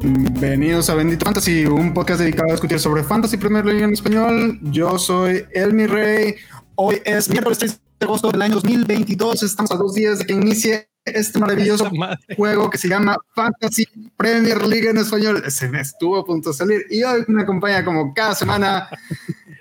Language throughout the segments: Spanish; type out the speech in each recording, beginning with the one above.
Bienvenidos a Bendito Fantasy, un podcast dedicado a discutir sobre Fantasy Premier League en español. Yo soy Elmi Rey. Hoy es miércoles 3 de agosto del año 2022. Estamos a dos días de que inicie este maravilloso juego que se llama Fantasy Premier League en español. Se me estuvo a punto de salir y hoy me acompaña como cada semana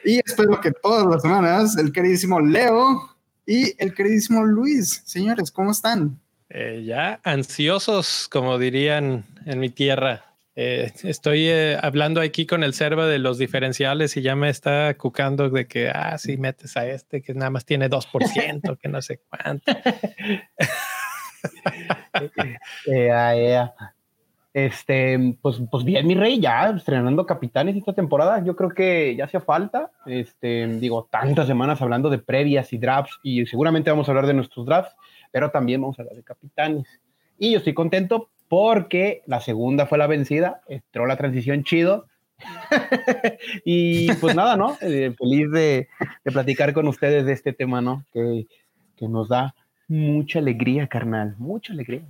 y espero que todas las semanas el queridísimo Leo y el queridísimo Luis. Señores, ¿cómo están? Eh, ya ansiosos, como dirían en mi tierra. Eh, estoy eh, hablando aquí con el server de los diferenciales y ya me está cucando de que, ah, sí, metes a este que nada más tiene 2%, que no sé cuánto. Este, pues, pues bien, mi rey, ya estrenando capitanes esta temporada. Yo creo que ya hacía falta. Este, digo, tantas semanas hablando de previas y drafts, y seguramente vamos a hablar de nuestros drafts, pero también vamos a hablar de capitanes. Y yo estoy contento porque la segunda fue la vencida, entró la transición chido. y pues nada, ¿no? Eh, feliz de, platicar con ustedes de este tema, ¿no? Que, que nos da mucha alegría, carnal, mucha alegría.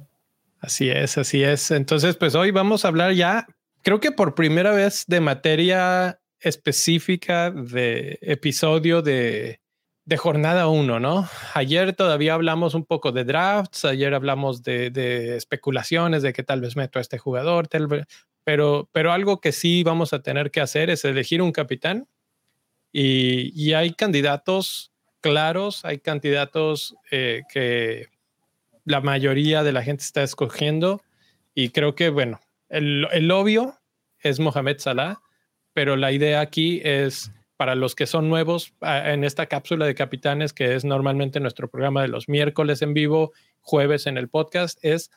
Así es, así es. Entonces, pues hoy vamos a hablar ya, creo que por primera vez de materia específica de episodio de de jornada uno, ¿no? Ayer todavía hablamos un poco de drafts, ayer hablamos de, especulaciones de que tal vez meto a este jugador, pero, pero algo que sí vamos a tener que hacer es elegir un capitán y, hay candidatos claros, hay candidatos eh, que la mayoría de la gente está escogiendo y creo que, bueno, el, el obvio es Mohamed Salah, pero la idea aquí es para los que son nuevos en esta cápsula de capitanes, que es normalmente nuestro programa de los miércoles en vivo, jueves en el podcast, es,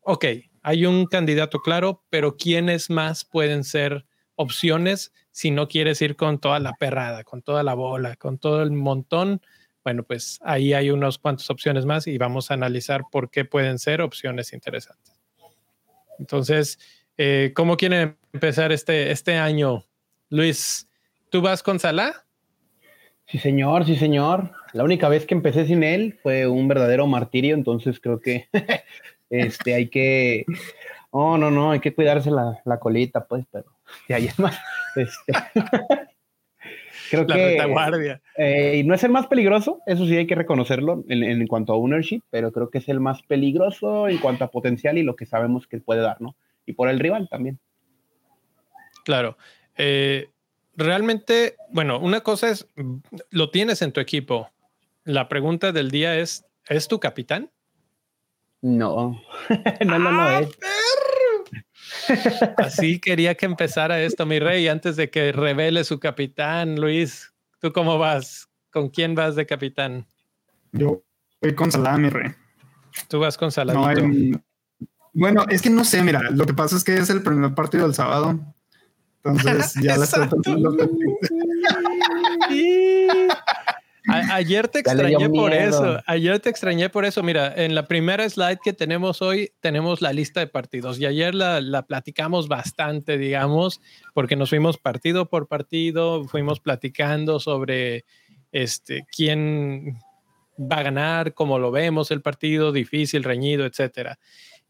ok, hay un candidato claro, pero ¿quiénes más pueden ser opciones si no quieres ir con toda la perrada, con toda la bola, con todo el montón? Bueno, pues ahí hay unas cuantas opciones más y vamos a analizar por qué pueden ser opciones interesantes. Entonces, eh, ¿cómo quieren empezar este, este año? Luis, ¿Tú vas con Salah? Sí, señor, sí, señor. La única vez que empecé sin él fue un verdadero martirio, entonces creo que este, hay que. Oh, no, no, hay que cuidarse la, colita, pues, pero ya, hay más. Este, creo la que. Retaguardia. Eh, no es el más peligroso, eso sí hay que reconocerlo en, en, cuanto a ownership, pero creo que es el más peligroso en cuanto a potencial y lo que sabemos que puede dar, ¿no? Y por el rival también. Claro. Eh, realmente, bueno, una cosa es, lo tienes en tu equipo. La pregunta del día es, ¿es tu capitán? No, no, no, no es. Así quería que empezara esto, mi rey, antes de que revele su capitán, Luis. ¿Tú cómo vas? ¿Con quién vas de capitán? Yo voy con Salah, mi rey. Tú vas con Salah. bueno, es que no sé, mira, lo que pasa es que es el primer partido del sábado. Entonces ya la estoy ayer te extrañé por eso. Ayer te extrañé por eso. Mira, en la primera slide que tenemos hoy tenemos la lista de partidos y ayer la, la, platicamos bastante, digamos, porque nos fuimos partido por partido, fuimos platicando sobre este quién va a ganar, cómo lo vemos el partido, difícil, reñido, etcétera.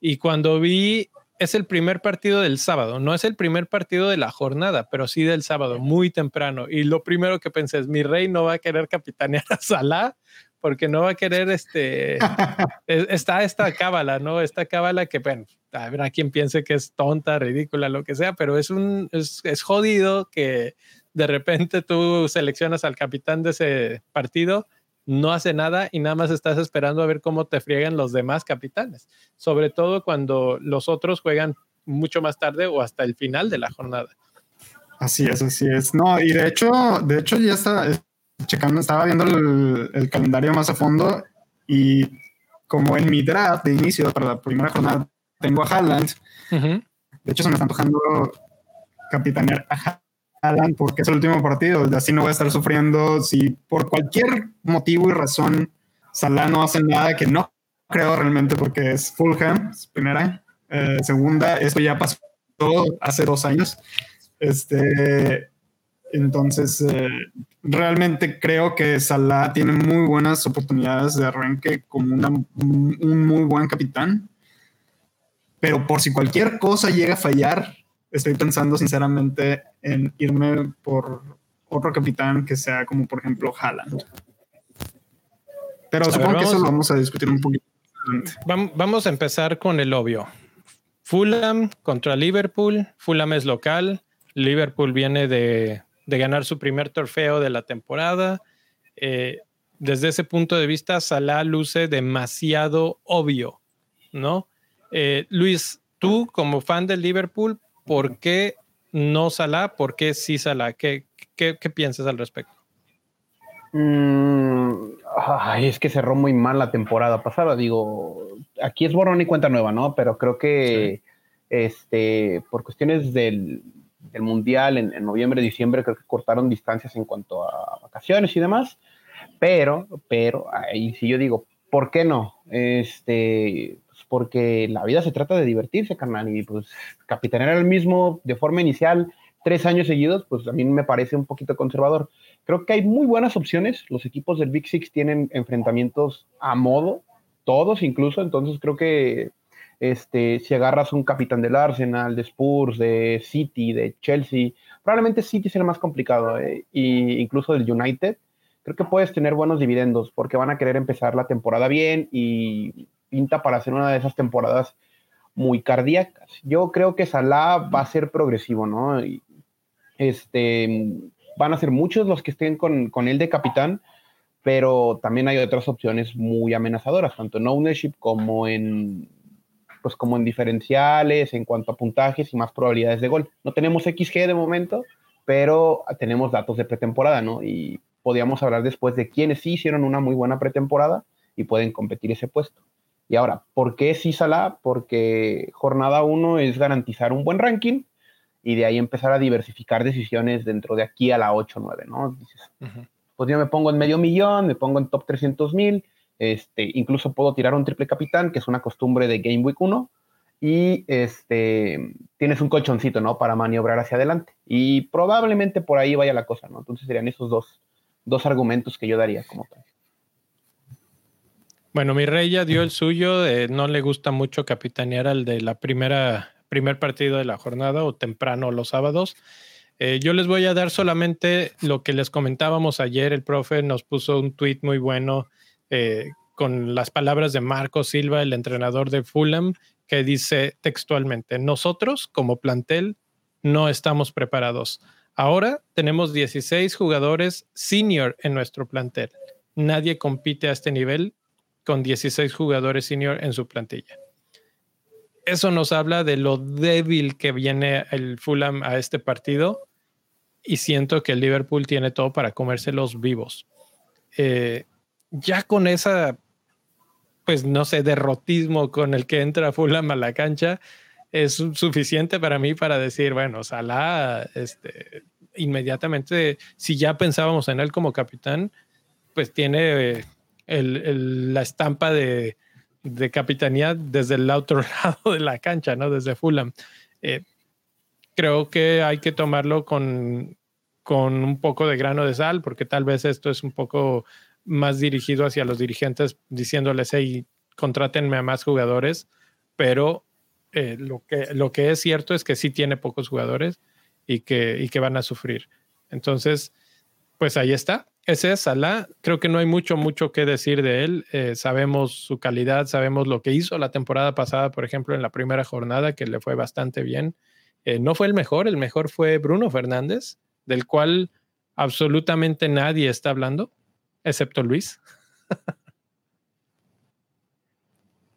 Y cuando vi es el primer partido del sábado, no es el primer partido de la jornada, pero sí del sábado, muy temprano. Y lo primero que pensé es, mi rey no va a querer capitanear a Salah porque no va a querer este, está esta cábala, ¿no? Esta cábala que, bueno, habrá quien piense que es tonta, ridícula, lo que sea, pero es un, es, es jodido que de repente tú seleccionas al capitán de ese partido no hace nada y nada más estás esperando a ver cómo te friegan los demás capitanes, sobre todo cuando los otros juegan mucho más tarde o hasta el final de la jornada. Así es, así es. No, y de hecho, de hecho ya está checando, estaba viendo el, calendario más a fondo y como en mi draft de inicio para la primera jornada tengo a Haaland, de hecho se me está antojando capitanear a Alan porque es el último partido, así no voy a estar sufriendo si por cualquier motivo y razón Salah no hace nada que no creo realmente porque es Fulham, primera, eh, segunda, esto ya pasó hace dos años. Este, Entonces, eh, realmente creo que Salah tiene muy buenas oportunidades de arranque como un muy buen capitán. Pero por si cualquier cosa llega a fallar, estoy pensando sinceramente en irme por otro capitán que sea como por ejemplo Haaland. Pero supongo que eso lo vamos a discutir un poquito. Vamos a empezar con el obvio. Fulham contra Liverpool. Fulham es local. Liverpool viene de, ganar su primer trofeo de la temporada. Eh, desde ese punto de vista, Salah luce demasiado obvio, ¿no? Eh, Luis, tú como fan del Liverpool, ¿por qué no Salah? ¿Por qué sí Salah? ¿Qué, qué, piensas al respecto? Mm, es que cerró muy mal la temporada pasada. Digo, aquí es borrón y cuenta nueva, ¿no? Pero creo que este, por cuestiones del, Mundial en, en, noviembre, diciembre, creo que cortaron distancias en cuanto a vacaciones y demás. Pero, pero, ahí sí yo digo, ¿por qué no? Este, porque la vida se trata de divertirse, carnal, y pues capitanear el mismo de forma inicial tres años seguidos, pues a mí me parece un poquito conservador. Creo que hay muy buenas opciones, los equipos del Big Six tienen enfrentamientos a modo, todos incluso, entonces creo que este, si agarras un capitán del Arsenal, de Spurs, de City, de Chelsea, probablemente City será más complicado, e incluso del United, creo que puedes tener buenos dividendos porque van a querer empezar la temporada bien y pinta para hacer una de esas temporadas muy cardíacas. Yo creo que Salah va a ser progresivo, ¿no? este, van a ser muchos los que estén con, con él de capitán, pero también hay otras opciones muy amenazadoras, tanto en ownership como en pues como en diferenciales, en cuanto a puntajes y más probabilidades de gol. No tenemos XG de momento, pero tenemos datos de pretemporada, ¿no? Y podríamos hablar después de quienes sí hicieron una muy buena pretemporada y pueden competir ese puesto. Y ahora, ¿por qué sí Salah? Porque jornada uno es garantizar un buen ranking y de ahí empezar a diversificar decisiones dentro de aquí a la 8 o 9, ¿no? Dices, pues yo me pongo en medio millón, me pongo en top 300 mil, este, incluso puedo tirar un triple capitán, que es una costumbre de Game Week 1, y este, tienes un colchoncito, ¿no? Para maniobrar hacia adelante. Y probablemente por ahí vaya la cosa, ¿no? Entonces serían esos dos, dos argumentos que yo daría como tal. Bueno, mi rey ya dio el suyo, no le gusta mucho capitanear al de la primera, primer partido de la jornada o temprano los sábados. Eh, yo les voy a dar solamente lo que les comentábamos ayer. El profe nos puso un tweet muy bueno eh, con las palabras de Marco Silva, el entrenador de Fulham, que dice textualmente, nosotros como plantel no estamos preparados. Ahora tenemos 16 jugadores senior en nuestro plantel. Nadie compite a este nivel con 16 jugadores senior en su plantilla. Eso nos habla de lo débil que viene el Fulham a este partido y siento que el Liverpool tiene todo para comérselos vivos. Eh, ya con esa, pues no sé, derrotismo con el que entra Fulham a la cancha, es suficiente para mí para decir, bueno, Salah, este, inmediatamente, si ya pensábamos en él como capitán, pues tiene la estampa de, capitanía desde el otro lado de la cancha, ¿no? Desde Fulham. Eh, creo que hay que tomarlo con, con un poco de grano de sal, porque tal vez esto es un poco más dirigido hacia los dirigentes, diciéndoles, hey, contrátenme a más jugadores, pero eh, lo, que, lo que es cierto es que sí tiene pocos jugadores y que, y que van a sufrir. Entonces, pues ahí está ese es Salah. Creo que no hay mucho, mucho que decir de él. Eh, sabemos su calidad, sabemos lo que hizo la temporada pasada, por ejemplo, en la primera jornada, que le fue bastante bien. Eh, no fue el mejor, el mejor fue Bruno Fernández, del cual absolutamente nadie está hablando, excepto Luis.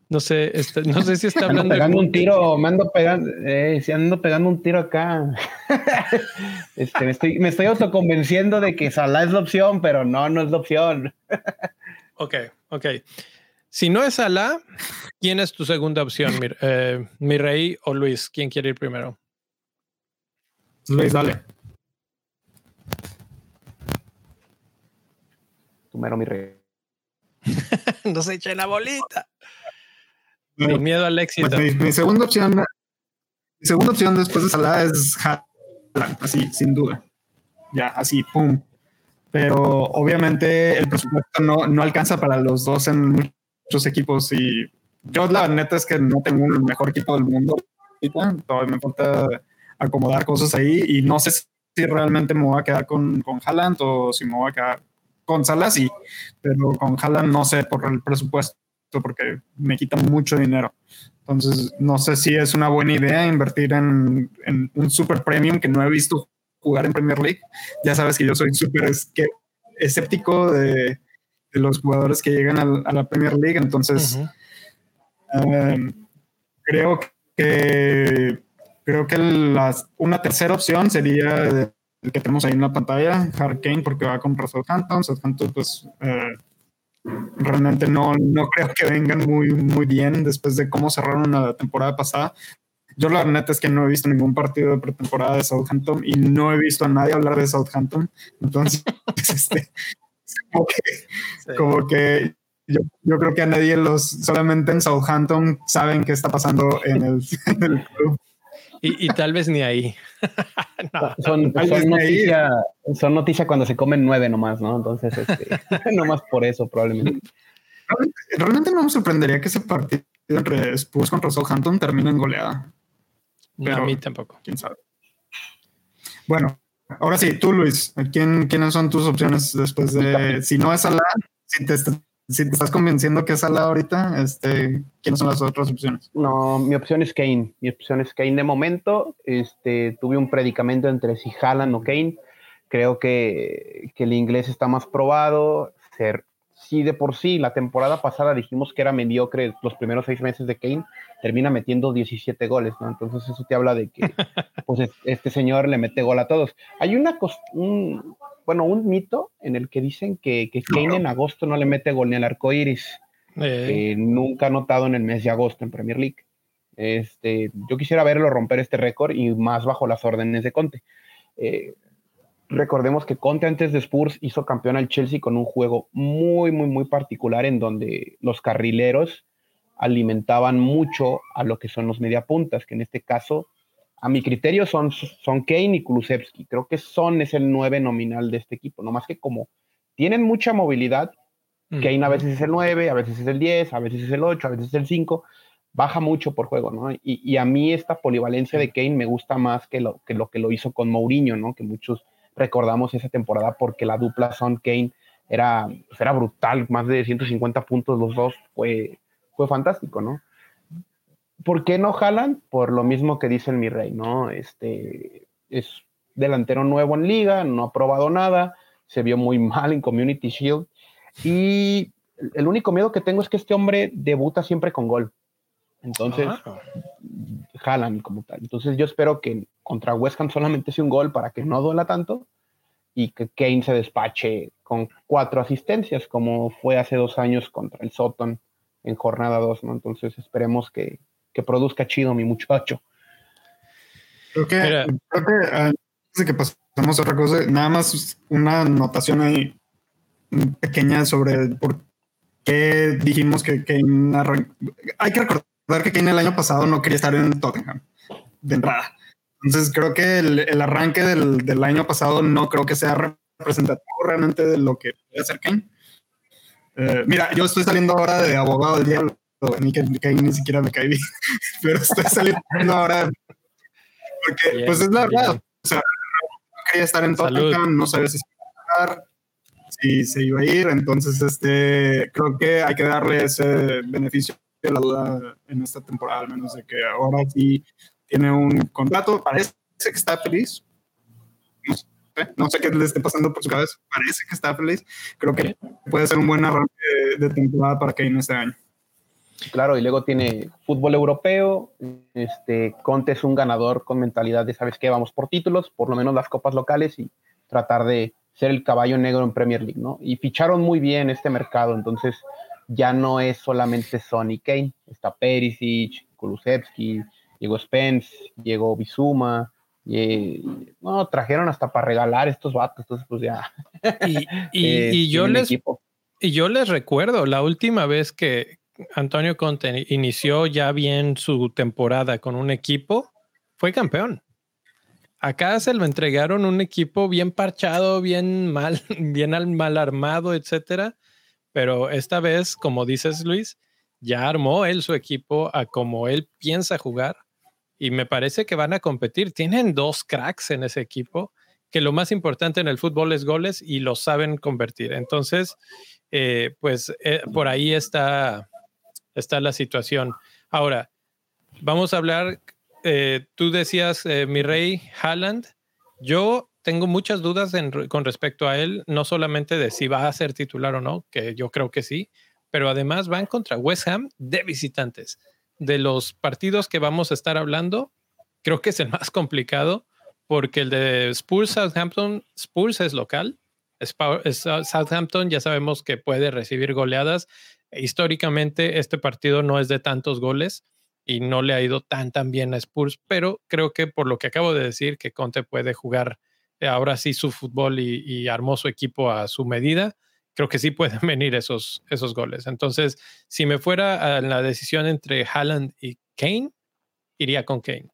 No sé, este, no sé si está hablando. pegando un tiro, me ando pegando, eh, ando pegando un tiro acá. este, me, estoy, me estoy autoconvenciendo de que Salah es la opción, pero no, no es la opción. ok, ok. Si no es Salah, ¿quién es tu segunda opción, mi, eh, mi, rey o Luis? ¿Quién quiere ir primero? Luis, dale. Tu mero, mi rey. no se eche la bolita. Sin miedo al éxito. Pues mi, segunda opción, mi segunda opción después de Salah es Haaland, así, sin duda. ya, así, pum. Pero obviamente el presupuesto no, no alcanza para los dos en muchos equipos y yo la neta es que no tengo el mejor equipo del mundo. Todavía me falta acomodar cosas ahí y no sé si realmente me voy a quedar con, con Haaland o si me voy a quedar con Salah, sí, pero con Haaland no sé por el presupuesto porque me quita mucho dinero. Entonces, no sé si es una buena idea invertir en, un super premium que no he visto jugar en Premier League. Ya sabes que yo soy súper escéptico de, los jugadores que llegan a, la Premier League. Entonces, em, creo que creo que una tercera opción sería el que tenemos ahí en la pantalla, Hurricane, porque va con Southampton. Southampton, pues eh, realmente no, no creo que vengan muy, muy bien después de cómo cerraron la temporada pasada. Yo la neta es que no he visto ningún partido de pretemporada de Southampton y no he visto a nadie hablar de Southampton. Entonces, este, como que, yo, yo, creo que a nadie los, solamente en Southampton saben qué está pasando en el, en el club. Y, tal vez ni ahí. Son, son noticias noticia cuando se comen nueve nomás, ¿no? Entonces, este, nomás por eso probablemente. Realmente, no me sorprendería que ese partido entre Spurs contra Southampton termine en goleada. Pero, a mí tampoco. Quién sabe. Bueno, ahora sí, tú, Luis, ¿quién, ¿quiénes son tus opciones después de, si no es Alá, si te si te estás convenciendo que es Salah ahorita, este, ¿quiénes son las otras opciones? No, mi opción es Kane. Mi opción es Kane de momento. Este, tuve un predicamento entre si Haaland o Kane. Creo que, que el inglés está más probado. Ser, sí, de por sí, la temporada pasada dijimos que era mediocre los primeros seis meses de Kane, termina metiendo 17 goles, ¿no? Entonces eso te habla de que pues, este señor le mete gol a todos. Hay una un, bueno, un mito en el que dicen que, que Kane en agosto no le mete gol ni al arco iris. Eh. nunca ha notado en el mes de agosto en Premier League. Este, yo quisiera verlo romper este récord y más bajo las órdenes de Conte. Eh, recordemos que Conte antes de Spurs hizo campeón al Chelsea con un juego muy, muy, muy particular en donde los carrileros alimentaban mucho a lo que son los mediapuntas, que en este caso a mi criterio son, son Kane y Kulusevski. Creo que Son es el 9 nominal de este equipo, no más que como tienen mucha movilidad, Kane a veces es el 9, a veces es el 10, a veces es el 8, a veces es el 5, baja mucho por juego, ¿no? Y, a mí esta polivalencia de Kane me gusta más que lo que lo, que lo hizo con Mourinho, ¿no? Que muchos recordamos esa temporada porque la dupla Son Kane era, pues, era brutal, más de 150 puntos los dos, fue, fue fantástico, ¿no? ¿Por qué no jalan? Por lo mismo que dice el mi rey, ¿no? Este es delantero nuevo en liga, no ha probado nada, se vio muy mal en Community Shield y el único miedo que tengo es que este hombre debuta siempre con gol. Entonces, ah. jalan como tal. Entonces yo espero que contra West Ham solamente sea un gol para que no duela tanto y que Kane se despache con cuatro asistencias, como fue hace dos años contra el Soton en jornada 2, ¿no? Entonces esperemos que, que produzca chido mi muchacho. Creo que, creo que antes de que pasemos a otra cosa, nada más una anotación ahí pequeña sobre por qué dijimos que Kane Hay que recordar que Kane el año pasado no quería estar en Tottenham de entrada. Entonces creo que el, arranque del, del, año pasado no creo que sea representativo realmente de lo que puede hacer Kane. Eh, mira, yo estoy saliendo ahora de abogado del diablo ni que, ni siquiera me caí bien, pero estoy saliendo ahora. Porque pues es la verdad, o sea, no quería estar en Tottenham, no sabía si si se iba a ir, entonces este creo que hay que darle ese beneficio de la duda en esta temporada, al menos de que ahora sí tiene un contrato, parece que está feliz, no sé, qué le esté pasando por su cabeza, parece que está feliz, creo que puede ser un buen arranque de, de temporada para Kane este año. Claro, y luego tiene fútbol europeo. Este, Conte es un ganador con mentalidad de, ¿sabes qué? Vamos por títulos, por lo menos las copas locales y tratar de ser el caballo negro en Premier League, ¿no? Y ficharon muy bien este mercado, entonces ya no es solamente Sonny Kane, está Perisic, Kulusevski, llegó Spence, llegó Bizuma, y, no, trajeron hasta para regalar estos vatos, entonces pues ya. Y, y yo les... Y yo les recuerdo la última vez que, Antonio Conte inició ya bien su temporada con un equipo, fue campeón. Acá se lo entregaron un equipo bien parchado, bien mal, bien mal armado, etcétera. Pero esta vez, como dices Luis, ya armó él su equipo a como él piensa jugar y me parece que van a competir. Tienen dos cracks en ese equipo, que lo más importante en el fútbol es goles y lo saben convertir. Entonces, eh, pues eh, por ahí está, está la situación. Ahora, vamos a hablar, eh, tú decías, mi rey Haaland, yo tengo muchas dudas con respecto a él, no solamente de si va a ser titular o no, que yo creo que sí, pero además van contra West Ham de visitantes. De los partidos que vamos a estar hablando, creo que es el más complicado porque el de Spurs Southampton, Spurs es local. Southampton ya sabemos que puede recibir goleadas. Históricamente este partido no es de tantos goles y no le ha ido tan tan bien a Spurs, pero creo que por lo que acabo de decir que Conte puede jugar ahora sí su fútbol y, y armó su equipo a su medida, creo que sí pueden venir esos, esos goles. Entonces, si me fuera a la decisión entre Haaland y Kane, iría con Kane.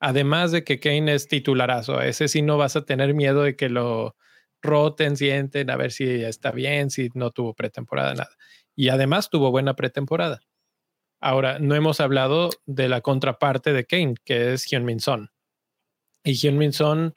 Además de que Kane es titularazo, ese sí no vas a tener miedo de que lo roten, sienten, a ver si está bien, si no tuvo pretemporada, nada. Y además tuvo buena pretemporada. Ahora, no hemos hablado de la contraparte de Kane, que es Hyun Min Son. Y Hyun Min Son,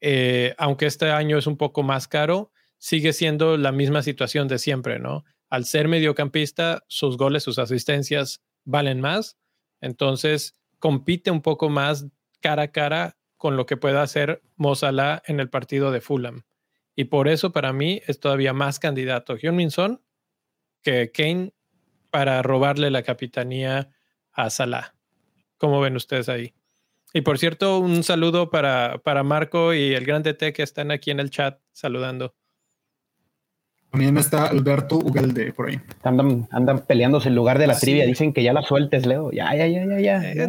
eh, aunque este año es un poco más caro, sigue siendo la misma situación de siempre, ¿no? Al ser mediocampista, sus goles, sus asistencias valen más, entonces compite un poco más cara a cara con lo que pueda hacer Mozala en el partido de Fulham. Y por eso para mí es todavía más candidato Hyun-Min Son que Kane para robarle la capitanía a Salah. ¿Cómo ven ustedes ahí? Y por cierto, un saludo para, para Marco y el grande T que están aquí en el chat saludando. También está Alberto Ugalde por ahí. Andan, andan peleándose en lugar de la trivia. Dicen que ya la sueltes, Leo. Ya, ya, ya, ya, ya. Eh,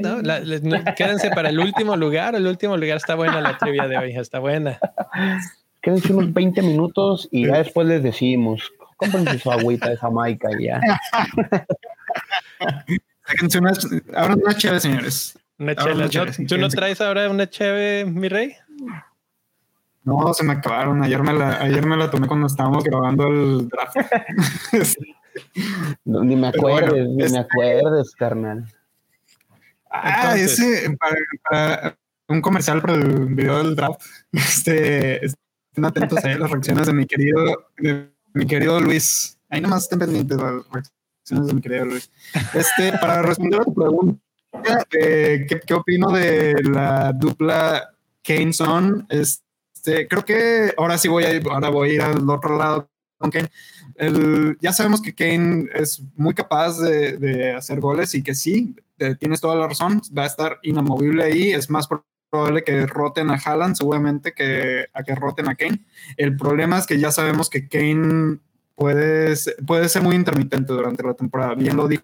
quédense para el último lugar. El último lugar está buena la trivia de hoy. Está buena. Quédense unos 20 minutos y ya después les decimos. Cómprense su agüita de Jamaica y ya. ahora una chévere, señores. Una chévere. ¿Tú no traes ahora una chévere, mi rey? No, se me acabaron. Ayer me la, ayer me la tomé cuando estábamos grabando el draft. ni me acuerdes, ni me acuerdes, carnal. Ah, ese, para, un comercial para el video del draft. Este, estén atentos a las reacciones de mi querido, de mi querido Luis. Ahí nomás estén pendientes las reacciones de mi querido Luis. Este, para responder a tu pregunta, eh, ¿qué, ¿qué, opino de la dupla Kane Son? Este, creo que ahora sí voy a ir, ahora voy a ir al otro lado con Kane. ya sabemos que Kane es muy capaz de, hacer goles y que sí, tienes toda la razón, va a estar inamovible ahí, es más probable que roten a Haaland seguramente que a que roten a Kane. El problema es que ya sabemos que Kane puede, puede ser muy intermitente durante la temporada, bien lo dijo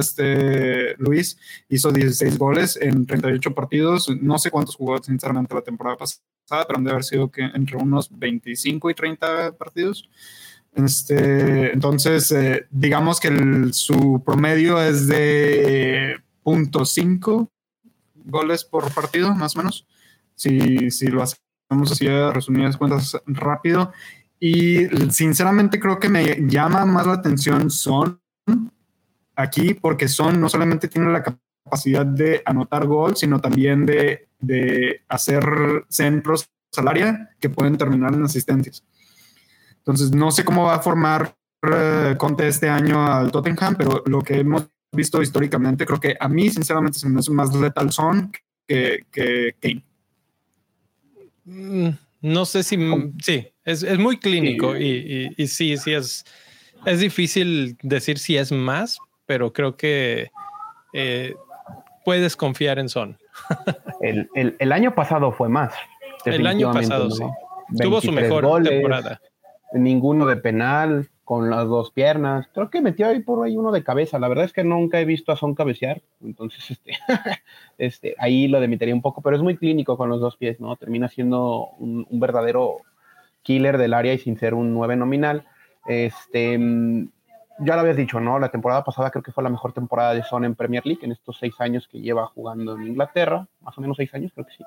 este Luis, hizo 16 goles en 38 partidos, no sé cuántos jugó sinceramente la temporada pasada pero han de haber sido que entre unos 25 y 30 partidos. Este, entonces, eh, digamos que su promedio es de .5 goles por partido, más o menos. Si, si lo hacemos así resumidas cuentas rápido. Y sinceramente creo que me llama más la atención Son aquí porque Son no solamente tiene la capacidad de anotar gol, sino también de de hacer centros al área que pueden terminar en asistencias. Entonces, no sé cómo va a formar eh, Conte este año al Tottenham, pero lo que hemos visto históricamente, creo que a mí, sinceramente, se me hace más letal Son que, que Kane. Mm, no sé si. Sí, es, muy clínico y, y, sí, sí, es, es difícil decir si es más, pero creo que eh, puedes confiar en Son. el, año pasado fue más. El año pasado, sí. Tuvo su mejor temporada. Ninguno de penal, con las dos piernas. Creo que metió ahí por ahí uno de cabeza. La verdad es que nunca he visto a Son cabecear. Entonces, este, este, ahí lo demitaría un poco, pero es muy clínico con los dos pies, ¿no? Termina siendo un, verdadero killer del área y sin ser un nueve nominal. Este, ya lo habías dicho, ¿no? La temporada pasada creo que fue la mejor temporada de Son en Premier League en estos seis años que lleva jugando en Inglaterra, más o menos seis años, creo que sí.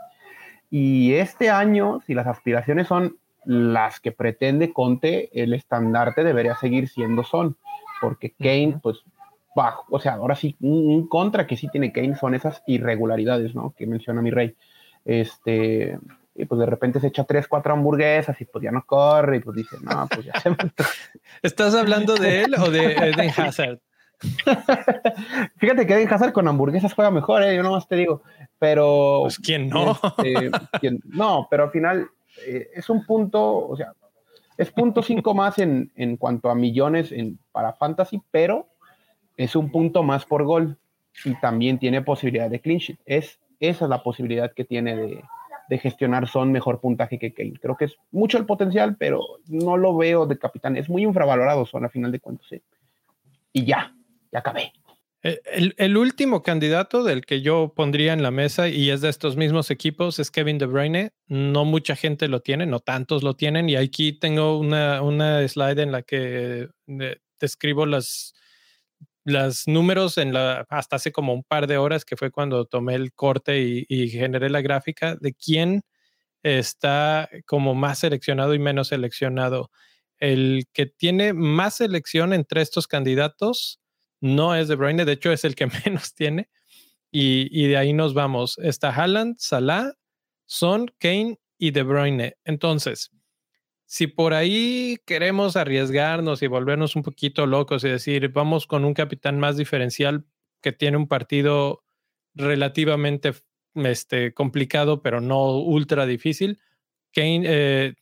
Y este año, si las aspiraciones son las que pretende Conte, el estandarte debería seguir siendo Son, porque Kane, pues, bajo, o sea, ahora sí, un, contra que sí tiene Kane son esas irregularidades, ¿no? Que menciona mi rey. Este, y pues de repente se echa tres, cuatro hamburguesas y pues ya no corre y pues dice, no, pues ya se ¿Estás hablando de él o de Eden Hazard? Fíjate que Eden Hazard con hamburguesas juega mejor, ¿eh? yo nomás te digo, pero... Pues quién no. Este, no, pero al final eh, es un punto, o sea, es punto cinco más en, en cuanto a millones en, para fantasy, pero es un punto más por gol y también tiene posibilidad de clean sheet. Es, esa es la posibilidad que tiene de, de gestionar Son mejor puntaje que Kane. Creo que es mucho el potencial, pero no lo veo de capitán. Es muy infravalorado Son a final de cuentas. Y ya, ya acabé. Eh, el, último candidato del que yo pondría en la mesa y es de estos mismos equipos es Kevin De Bruyne. No mucha gente lo tiene, no tantos lo tienen. Y aquí tengo una, una slide en la que eh, describo las, los números en la, hasta hace como un par de horas, que fue cuando tomé el corte y, y generé la gráfica de quién está como más seleccionado y menos seleccionado. El que tiene más selección entre estos candidatos no es De Bruyne, de hecho es el que menos tiene. Y, de ahí nos vamos. Está Haaland, Salah, Son, Kane y De Bruyne. Entonces, si por ahí queremos arriesgarnos y volvernos un poquito locos y decir, vamos con un capitán más diferencial que tiene un partido relativamente este, complicado, pero no ultra difícil, Kane, eh,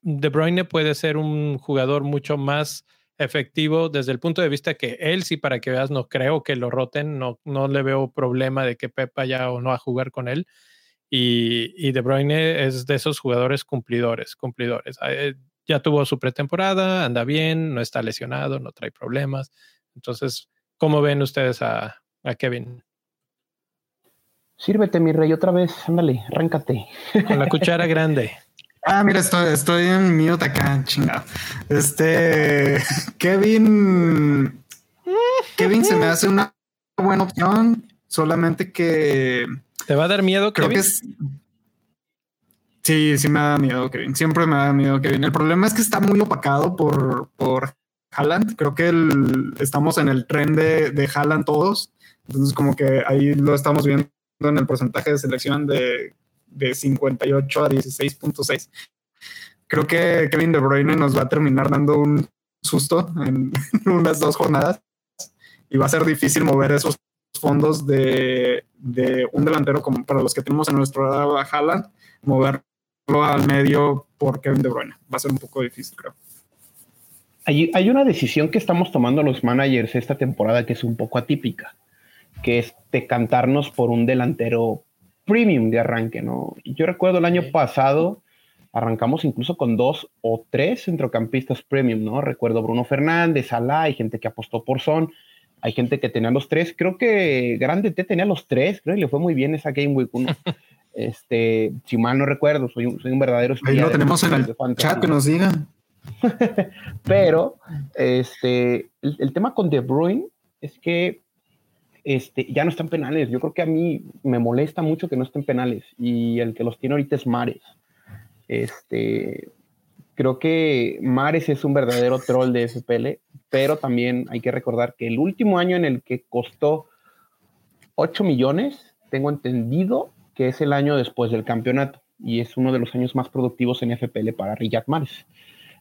De Bruyne puede ser un jugador mucho más efectivo desde el punto de vista que él sí, para que veas, no creo que lo roten, no, no le veo problema de que Pepa ya o no a jugar con él. Y, y De Bruyne es de esos jugadores cumplidores, cumplidores. Ah, eh, ya tuvo su pretemporada, anda bien, no está lesionado, no trae problemas. Entonces, ¿cómo ven ustedes a, a Kevin? Sírvete, mi rey, otra vez, ándale, arráncate. Con la cuchara grande. Ah, mira, estoy, estoy en mute acá, chingado. Este Kevin. Kevin se me hace una buena opción, solamente que. ¿Te va a dar miedo, Creo que es. Sí, sí me da miedo, Kevin. Siempre me da miedo, Kevin. El problema es que está muy opacado por, por Haaland. Creo que estamos en el tren de, de Haaland todos. Entonces, como que ahí lo estamos viendo en el porcentaje de selección de de 58 a 16.6. Creo que Kevin De Bruyne nos va a terminar dando un susto en unas dos jornadas y va a ser difícil mover esos fondos de, un delantero como para los que tenemos en nuestro lado a Haaland, moverlo al medio por Kevin De Bruyne. Va a ser un poco difícil, creo. Hay, hay una decisión que estamos tomando los managers esta temporada que es un poco atípica, que es decantarnos por un delantero premium de arranque, ¿no? Yo recuerdo el año pasado, arrancamos incluso con dos o tres centrocampistas premium, ¿no? Recuerdo Bruno Fernández, Salah, hay gente que apostó por Son, hay gente que tenía los tres, creo que Grande T tenía los tres, creo que le fue muy bien esa Game Week 1. este, si mal no recuerdo, soy un, soy un verdadero Ahí lo tenemos en el chat que nos digan. Pero este, el, el, tema con De Bruyne es que este, ya no están penales. Yo creo que a mí me molesta mucho que no estén penales y el que los tiene ahorita es Mares. Este, creo que Mares es un verdadero troll de FPL, pero también hay que recordar que el último año en el que costó 8 millones, tengo entendido que es el año después del campeonato y es uno de los años más productivos en FPL para Riyad Mares.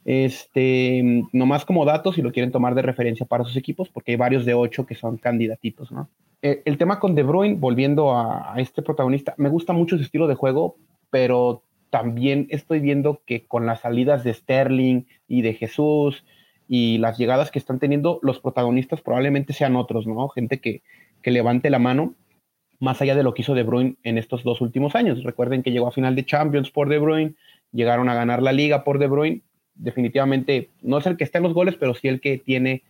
Este, nomás como datos, si lo quieren tomar de referencia para sus equipos, porque hay varios de ocho que son candidatitos, ¿no? Eh, el tema con De Bruyne, volviendo a, este protagonista, me gusta mucho su estilo de juego, pero también estoy viendo que con las salidas de Sterling y de Jesús y las llegadas que están teniendo, los protagonistas probablemente sean otros, ¿no? Gente que, que levante la mano más allá de lo que hizo De Bruyne en estos dos últimos años. Recuerden que llegó a final de Champions por De Bruyne, llegaron a ganar la liga por De Bruyne definitivamente no es el que está en los goles, pero sí el que tiene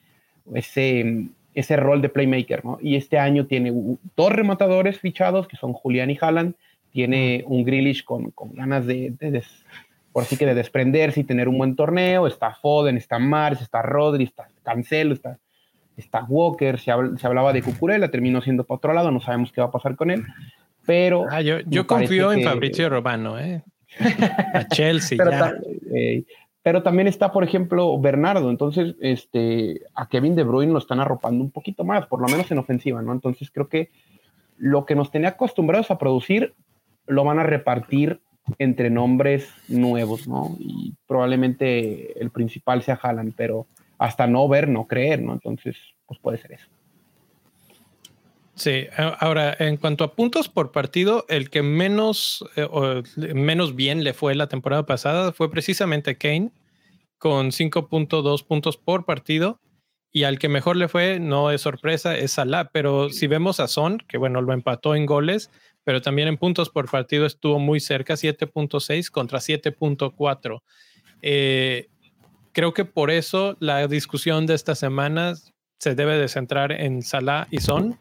ese, ese rol de playmaker, ¿no? Y este año tiene dos rematadores fichados, que son Julián y Haaland, tiene un Grealish con, con ganas de, por así que de desprenderse y tener un buen torneo, está Foden, está Mars, está Rodri, está Cancelo, está, está Walker, se, se hablaba de Cucurella, terminó siendo para otro lado, no sabemos qué va a pasar con él, pero... Ah, yo, yo confío en Fabrizio Romano, ¿eh? A Chelsea. pero, ya. eh, pero también está, por ejemplo, Bernardo. Entonces, este, a Kevin De Bruyne lo están arropando un poquito más, por lo menos en ofensiva, ¿no? Entonces creo que lo que nos tenía acostumbrados a producir lo van a repartir entre nombres nuevos, ¿no? Y probablemente el principal sea Haaland, pero hasta no ver, no creer, ¿no? Entonces, pues puede ser eso. Sí, ahora en cuanto a puntos por partido, el que menos, eh, menos bien le fue la temporada pasada fue precisamente Kane, con 5.2 puntos por partido. Y al que mejor le fue, no es sorpresa, es Salah. Pero si vemos a Son, que bueno, lo empató en goles, pero también en puntos por partido estuvo muy cerca, 7.6 contra 7.4. Eh, creo que por eso la discusión de esta semana se debe de centrar en Salah y Son.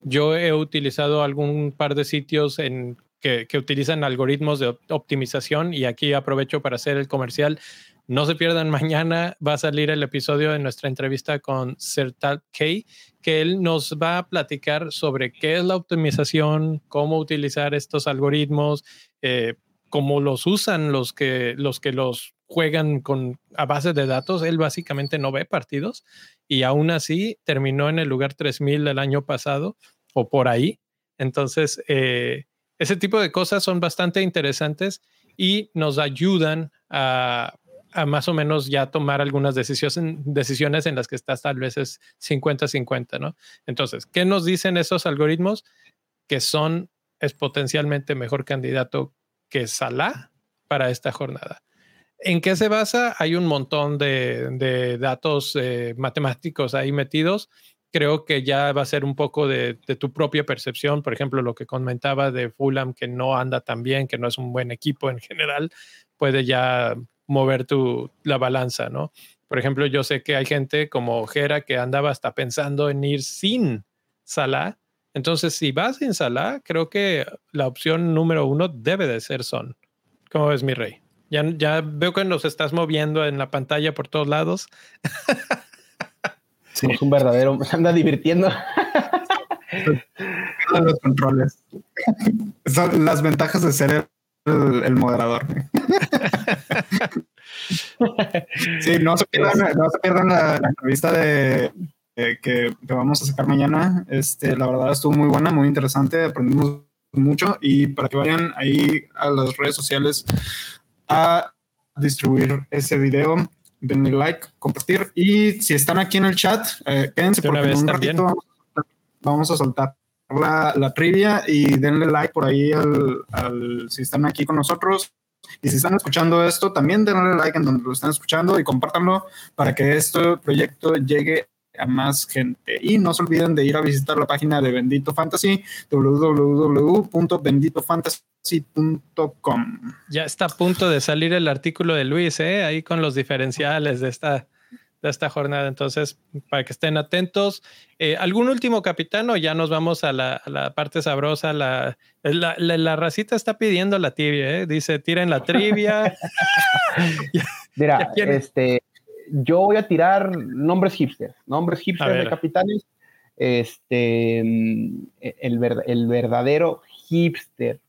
Yo he utilizado algún par de sitios en que, utilizan algoritmos de optimización y aquí aprovecho para hacer el comercial. No se pierdan mañana, va a salir el episodio de nuestra entrevista con Sertal K, que él nos va a platicar sobre qué es la optimización, cómo utilizar estos algoritmos, eh, cómo los usan los que los, que los juegan con, a base de datos. Él básicamente no ve partidos y aún así terminó en el lugar 3000 el año pasado o por ahí. Entonces, eh, ese tipo de cosas son bastante interesantes y nos ayudan a a más o menos ya tomar algunas decisiones, decisiones en las que estás tal vez es 50-50, ¿no? Entonces, ¿qué nos dicen esos algoritmos? Que son, es potencialmente mejor candidato que Salah para esta jornada. ¿En qué se basa? Hay un montón de, datos eh, matemáticos ahí metidos. Creo que ya va a ser un poco de, tu propia percepción. Por ejemplo, lo que comentaba de Fulham, que no anda tan bien, que no es un buen equipo en general, puede ya mover tu, la balanza, ¿no? Por ejemplo, yo sé que hay gente como Jera que andaba hasta pensando en ir sin Salah. Entonces, si vas sin Salah, creo que la opción número uno debe de ser Son. ¿Cómo ves, mi rey? Ya, ya veo que nos estás moviendo en la pantalla por todos lados. Sí. Es un verdadero, se anda divirtiendo. Los controles. Son las ventajas de ser el, el moderador. sí, no se pierdan, no se pierdan la, la, entrevista de, de que, que, vamos a sacar mañana. Este, la verdad estuvo muy buena, muy interesante, aprendimos mucho y para que vayan ahí a las redes sociales a distribuir ese video, denle like, compartir. Y si están aquí en el chat, eh, quédense porque en un ratito vamos, vamos a soltar la, la, trivia y denle like por ahí al, al, si están aquí con nosotros. Y si están escuchando esto, también denle like en donde lo están escuchando y compártanlo para que este proyecto llegue a más gente. Y no se olviden de ir a visitar la página de Bendito Fantasy, www.benditofantasy.com. Ya está a punto de salir el artículo de Luis, ¿eh? ahí con los diferenciales de esta de esta jornada. Entonces, para que estén atentos. Eh, ¿Algún último capitán o ya nos vamos a la, a la parte sabrosa? La, la, la, racita está pidiendo la tibia, ¿eh? dice, tiren la trivia. Mira, este, yo voy a tirar nombres hipsters, nombres hipsters de capitanes. Este, el, el verdadero hipster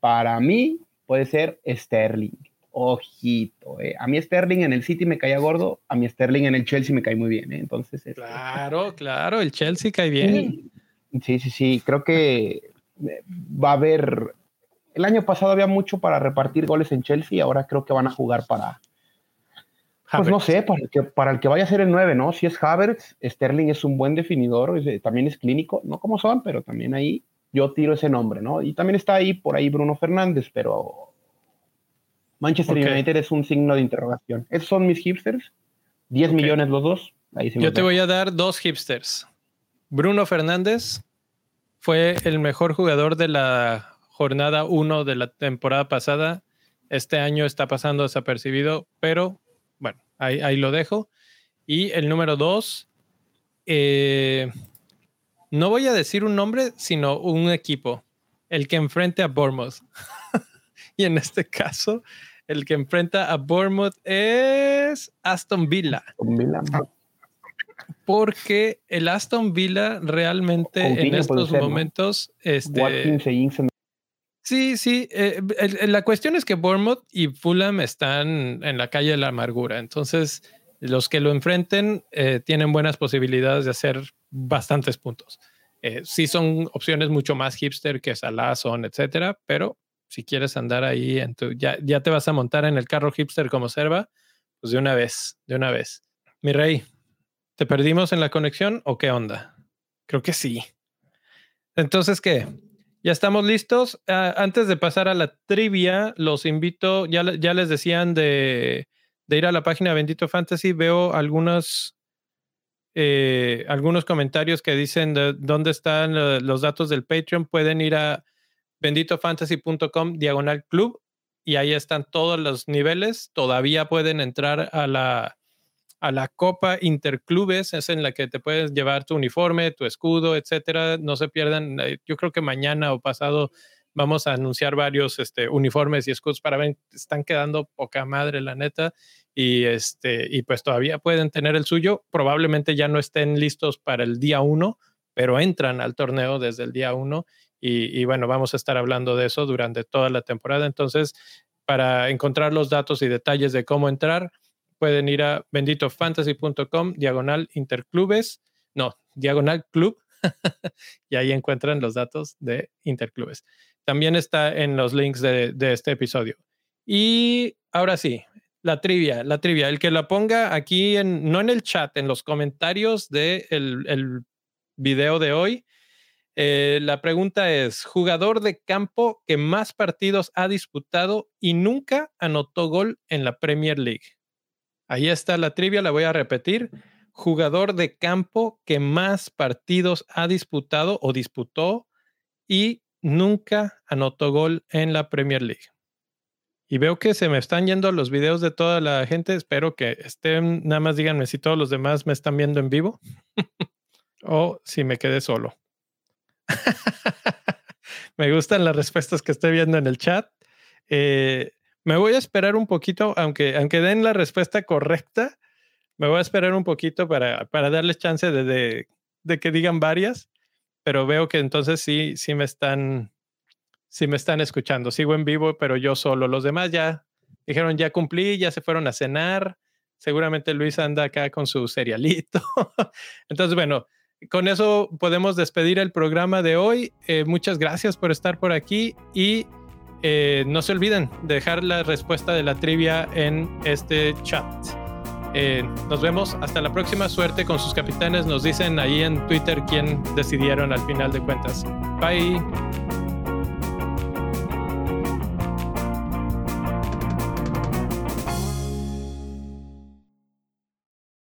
para mí puede ser Sterling ojito. Eh. A mí Sterling en el City me caía gordo, a mí Sterling en el Chelsea me cae muy bien. Eh. Entonces, este, claro, claro, el Chelsea cae bien. Sí, sí, sí, creo que eh, va a haber. El año pasado había mucho para repartir goles en Chelsea, ahora creo que van a jugar para. Pues no sé, para el, que, para el que vaya a ser el 9, ¿no? Si es Havertz, Sterling es un buen definidor, es, también es clínico, no como son, pero también ahí yo tiro ese nombre, ¿no? Y también está ahí por ahí Bruno Fernández, pero Manchester okay. United es un signo de interrogación. Esos son mis hipsters. 10 okay. millones los dos. Ahí Yo te voy a dar dos hipsters. Bruno Fernández fue el mejor jugador de la jornada 1 de la temporada pasada. Este año está pasando desapercibido, pero bueno, ahí, ahí lo dejo. Y el número 2, eh, no voy a decir un nombre, sino un equipo. El que enfrente a Bournemouth. y en este caso, el que enfrenta a Bournemouth es Aston Villa. Aston Villa. Porque el Aston Villa realmente en estos momentos, este, Sí, sí. Eh, la cuestión es que Bournemouth y Fulham están en la calle de la amargura. Entonces, los que lo enfrenten eh, tienen buenas posibilidades de hacer bastantes puntos. Eh, sí son opciones mucho más hipster que Salah, Son, etcétera, pero si quieres andar ahí, ya, ya te vas a montar en el carro hipster como Serva, pues de una vez, de una vez. Mi rey, ¿te perdimos en la conexión o qué onda? Creo que sí. Entonces, ¿qué? Ya estamos listos. Ah, antes de pasar a la trivia, los invito, ya, ya les decían de, de, ir a la página Bendito Fantasy, veo algunos, eh, algunos comentarios que dicen de dónde están los datos del Patreon. Pueden ir a benditofantasy.com diagonal club y ahí están todos los niveles. Todavía pueden entrar a la, a la Copa Interclubes, es en la que te puedes llevar tu uniforme, tu escudo, etcétera. No se pierdan. Eh, yo creo que mañana o pasado vamos a anunciar varios este, uniformes y escudos para ver, están quedando poca madre, la neta. Y, este, y pues todavía pueden tener el suyo. Probablemente ya no estén listos para el día uno, pero entran al torneo desde el día uno. Y, y bueno, vamos a estar hablando de eso durante toda la temporada. Entonces, para encontrar los datos y detalles de cómo entrar, pueden ir a benditofantasy.com, diagonal interclubes, no, diagonal club, y ahí encuentran los datos de interclubes. También está en los links de, este episodio. Y ahora sí, la trivia, la trivia, el que la ponga aquí, en, no en el chat, en los comentarios del de el video de hoy. Eh, la pregunta es, jugador de campo que más partidos ha disputado y nunca anotó gol en la Premier League. Ahí está la trivia, la voy a repetir. Jugador de campo que más partidos ha disputado o disputó y nunca anotó gol en la Premier League. Y veo que se me están yendo los videos de toda la gente. Espero que estén, nada más díganme si todos los demás me están viendo en vivo o si me quedé solo. me gustan las respuestas que estoy viendo en el chat. Eh, me voy a esperar un poquito, aunque, aunque den la respuesta correcta, me voy a esperar un poquito para, para darles chance de, de, que digan varias, pero veo que entonces sí, sí me están, sí me están escuchando. Sigo en vivo, pero yo solo. Los demás ya dijeron, ya cumplí, ya se fueron a cenar. Seguramente Luis anda acá con su cerealito. entonces, bueno, con eso podemos despedir el programa de hoy. Eh, muchas gracias por estar por aquí y eh, no se olviden dejar la respuesta de la trivia en este chat. Eh, nos vemos hasta la próxima. Suerte con sus capitanes. Nos dicen ahí en Twitter quién decidieron al final de cuentas. Bye.